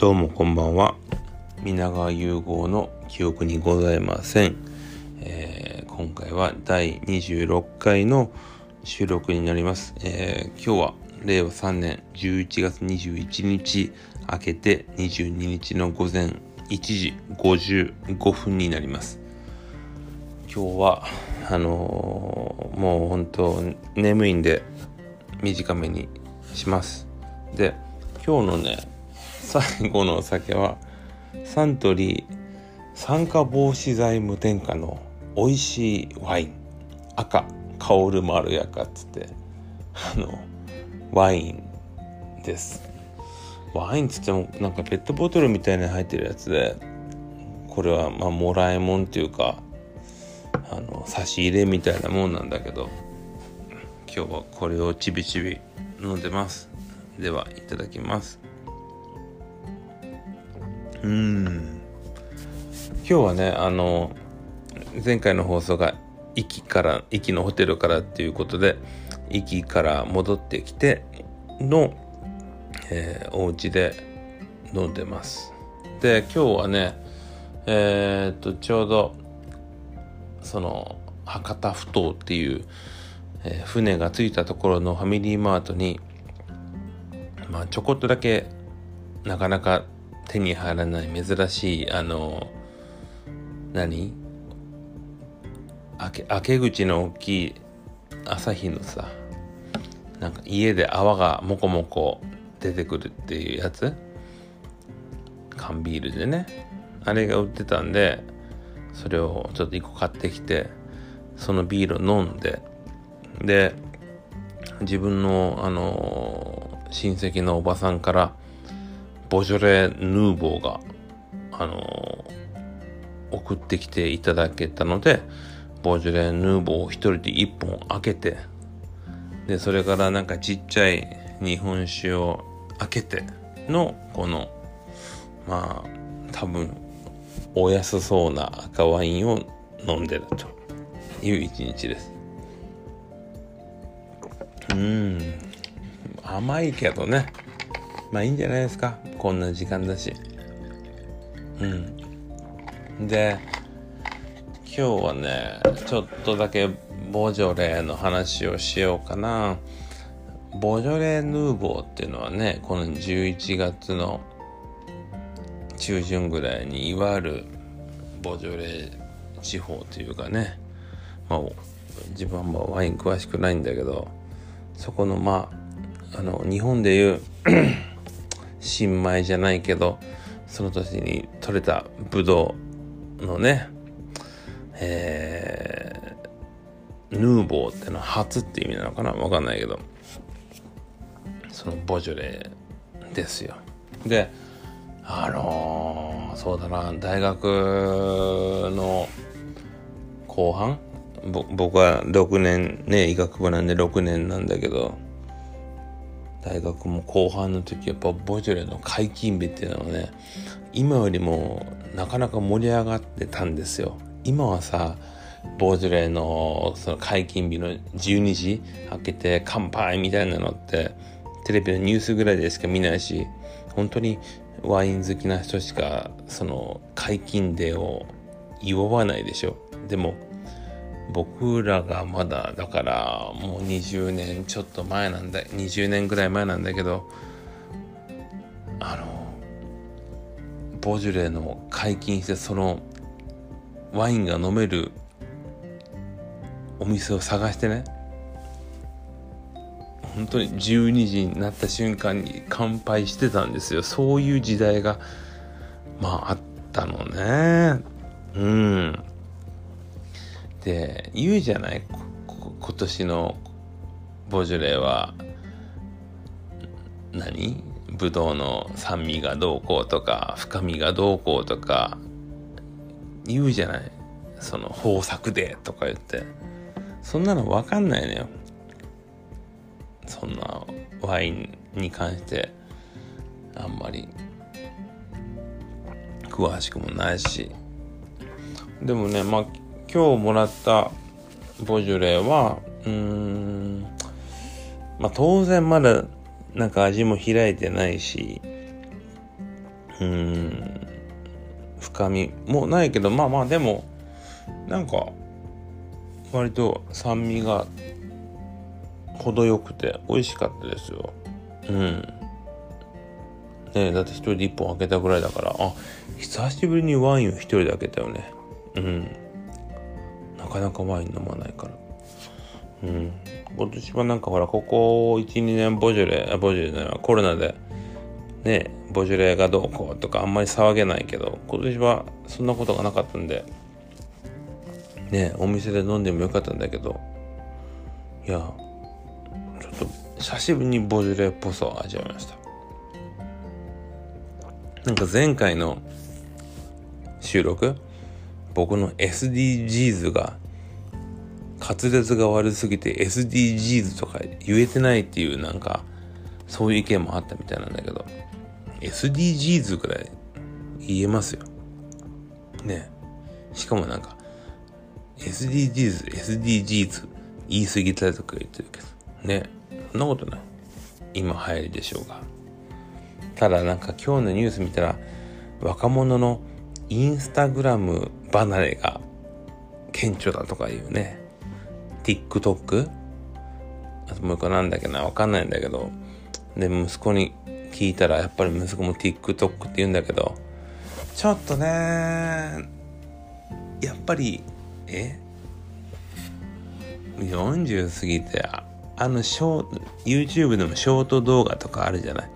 どうもこんばんは。皆川融合の記憶にございません、えー、今回は第26回の収録になります、えー、今日は令和3年11月21日明けて22日の午前1時55分になります。今日はあのー、もう本当眠いんで短めにします。で今日のね最後のお酒はサントリー酸化防止剤無添加の美味しいワイン。赤香るまろやかっつってあのワインです。ワインっつってもなんかペットボトルみたいに入ってるやつでこれはまあもらいもんっていうかあの差し入れみたいなもんなんだけど今日はこれをちびちび飲んでます。ではいただきます。うん。今日はねあの前回の放送が壱岐から壱岐のホテルからっていうことで壱岐から戻ってきての、えー、お家で飲んでます。で今日はねえー、っとちょうどその博多埠頭っていうえー、船が着いたところのファミリーマートに、まあ、ちょこっとだけなかなか手に入らない珍しいあの何？開け開け口の大きい朝日のさなんか家で泡がもこもこ出てくるっていうやつ？缶ビールでね。あれが売ってたんでそれをちょっと1個買ってきてそのビールを飲んでで自分のあの親戚のおばさんからボジョレ・ヌーボーがあの送ってきていただけたのでボジョレ・ヌーボーを一人で一本開けてでそれからなんかちっちゃい日本酒を開けてのこのまあ多分お安そうな赤ワインを飲んでるという一日です。うん甘いけどねまあいいんじゃないですか。こんな時間だし。うん。で今日はねちょっとだけボジョレーの話をしようかな。ボジョレーヌーボーっていうのはねこの11月の中旬ぐらいにいわゆるボジョレー地方というかね。まあ自分はワイン詳しくないんだけどそこのまああの日本でいう新米じゃないけどその年に取れたブドウのねえー、ヌーボーってのは初って意味なのかな？わかんないけど。そのボジョレーですよ。であのー、そうだな。大学の後半？僕は6年ね医学部なんで6年なんだけど。大学も後半の時やっぱボジョレの解禁日っていうのはね今よりもなかなか盛り上がってたんですよ。今はさボージョレのその解禁日の12時開けて乾杯みたいなのってテレビのニュースぐらいでしか見ないし本当にワイン好きな人しかその解禁デーを祝わないでしょ。でも僕らがまだだからもう20年ちょっと前なんだ20年ぐらい前なんだけどあのボジュレーの解禁してそのワインが飲めるお店を探してね本当に12時になった瞬間に乾杯してたんですよ。そういう時代がまああったのね。うん。って言うじゃない？今年のボジョレーは。何？ブドウの酸味がどうこうとか深みがどうこうとか言うじゃない？その豊作でとか言って。そんなの分かんないのよ。そんなワインに関して。あんまり。詳しくもないし。でもねまあ今日もらったボジョレーは、うーん、まあ当然まだなんか味も開いてないし、うん深みもないけどまあまあでもなんか割と酸味が程よくて美味しかったですよ。うん。ねだって一人で一本開けたぐらいだからあ久しぶりにワインを一人で開けたよね。うん。かなかワイン飲まないから。うん。今年はなんかほらここ12年ボジョレボジョレじゃないコロナでねボジョレがどうこうとかあんまり騒げないけど今年はそんなことがなかったんでねお店で飲んでもよかったんだけどいやちょっと久しぶりにボジョレっぽさを味わいました。なんか前回の収録僕の SDGs が滑舌が悪すぎて SDGs とか言えてないっていうなんかそういう意見もあったみたいなんだけど SDGs ぐらい言えますよ。ね。しかもなんか SDGs、SDGs 言い過ぎたとか言ってるけどね。そんなことない。今流行りでしょうが。ただなんか今日のニュース見たら若者のインスタグラム離れが顕著だとかいうね。TikTok あともう一個なんだっけなわかんないんだけど。で息子に聞いたらやっぱり息子も TikTok って言うんだけど。ちょっとねやっぱりえ？40過ぎてあのショート YouTube でもショート動画とかあるじゃない？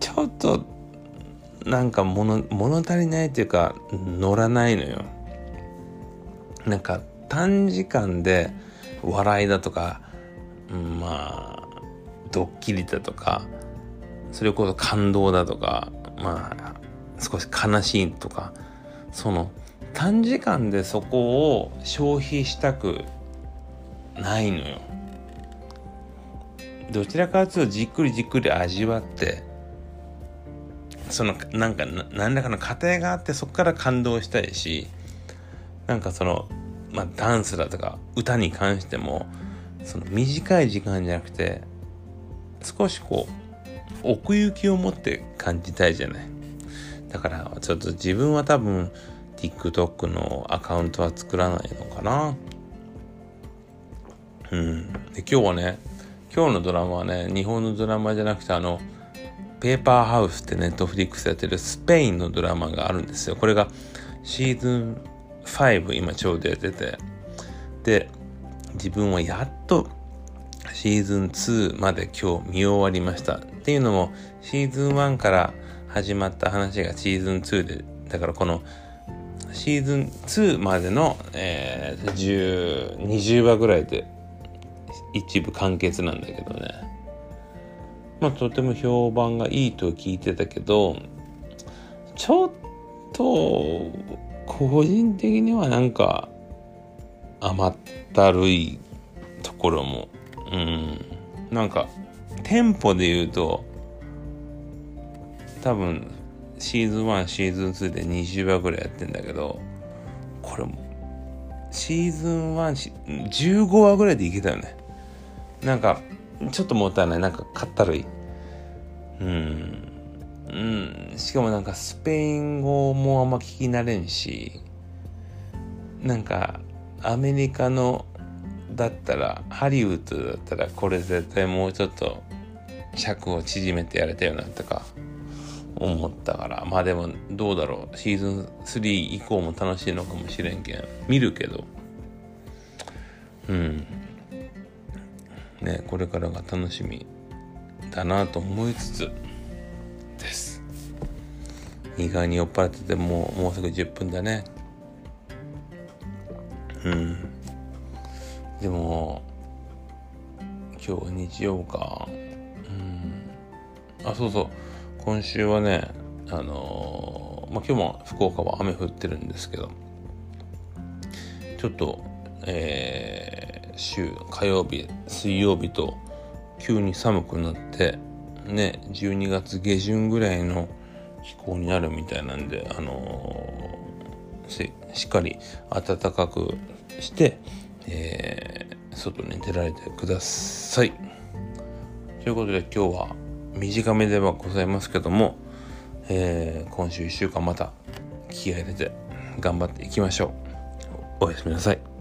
ちょっとなんか物物足りないっていうか乗らないのよ。なんか短時間で笑いだとか、うん、まあドッキリだとかそれこそ感動だとかまあ少し悲しいとかその短時間でそこを消費したくないのよ。どちらかというとじっくりじっくり味わってそのなんか何らかの過程があってそこから感動したいしなんかそのまあダンスだとか歌に関してもその短い時間じゃなくて少しこう奥行きを持って感じたいじゃない。だからちょっと自分は多分 TikTok のアカウントは作らないのかな。うん。で今日はね今日のドラマはね日本のドラマじゃなくてあのペーパーハウスってネットフリックスやってるスペインのドラマがあるんですよ。これがシーズン5今ちょうどやってて。で、自分はやっとシーズン2まで今日見終わりました。っていうのもシーズン1から始まった話がシーズン2で、だからこのシーズン2までの、えー、20話ぐらいで一部完結なんだけどね。まあ、とても評判がいいと聞いてたけどちょっと個人的にはなんか甘ったるいところもうん。なんかテンポで言うと多分シーズン1シーズン2で20話ぐらいやってんだけどこれもシーズン115話ぐらいでいけたよね。なんかちょっともったいない。なんかかったるい。うん。うん。しかもなんかスペイン語もあんま聞き慣れんしなんかアメリカのだったらハリウッドだったらこれ絶対もうちょっと尺を縮めてやれたよなとか思ったから。まあでもどうだろう。シーズン3以降も楽しいのかもしれんけん。見るけど。うん。ねこれからが楽しみだなと思いつつ。意外に酔っ払っててもうもうすぐ10分だね。うん。でも今日は日曜か。うん。あそうそう。今週はねあのー、まあ今日も福岡は雨降ってるんですけどちょっとえー、週火曜日水曜日と急に寒くなってね12月下旬ぐらいの気候になるみたいなんであのー、しっかり暖かくして、えー、外に出られてください。ということで今日は短めではございますけども、えー、今週1週間また気合入れて頑張っていきましょうおやすみなさい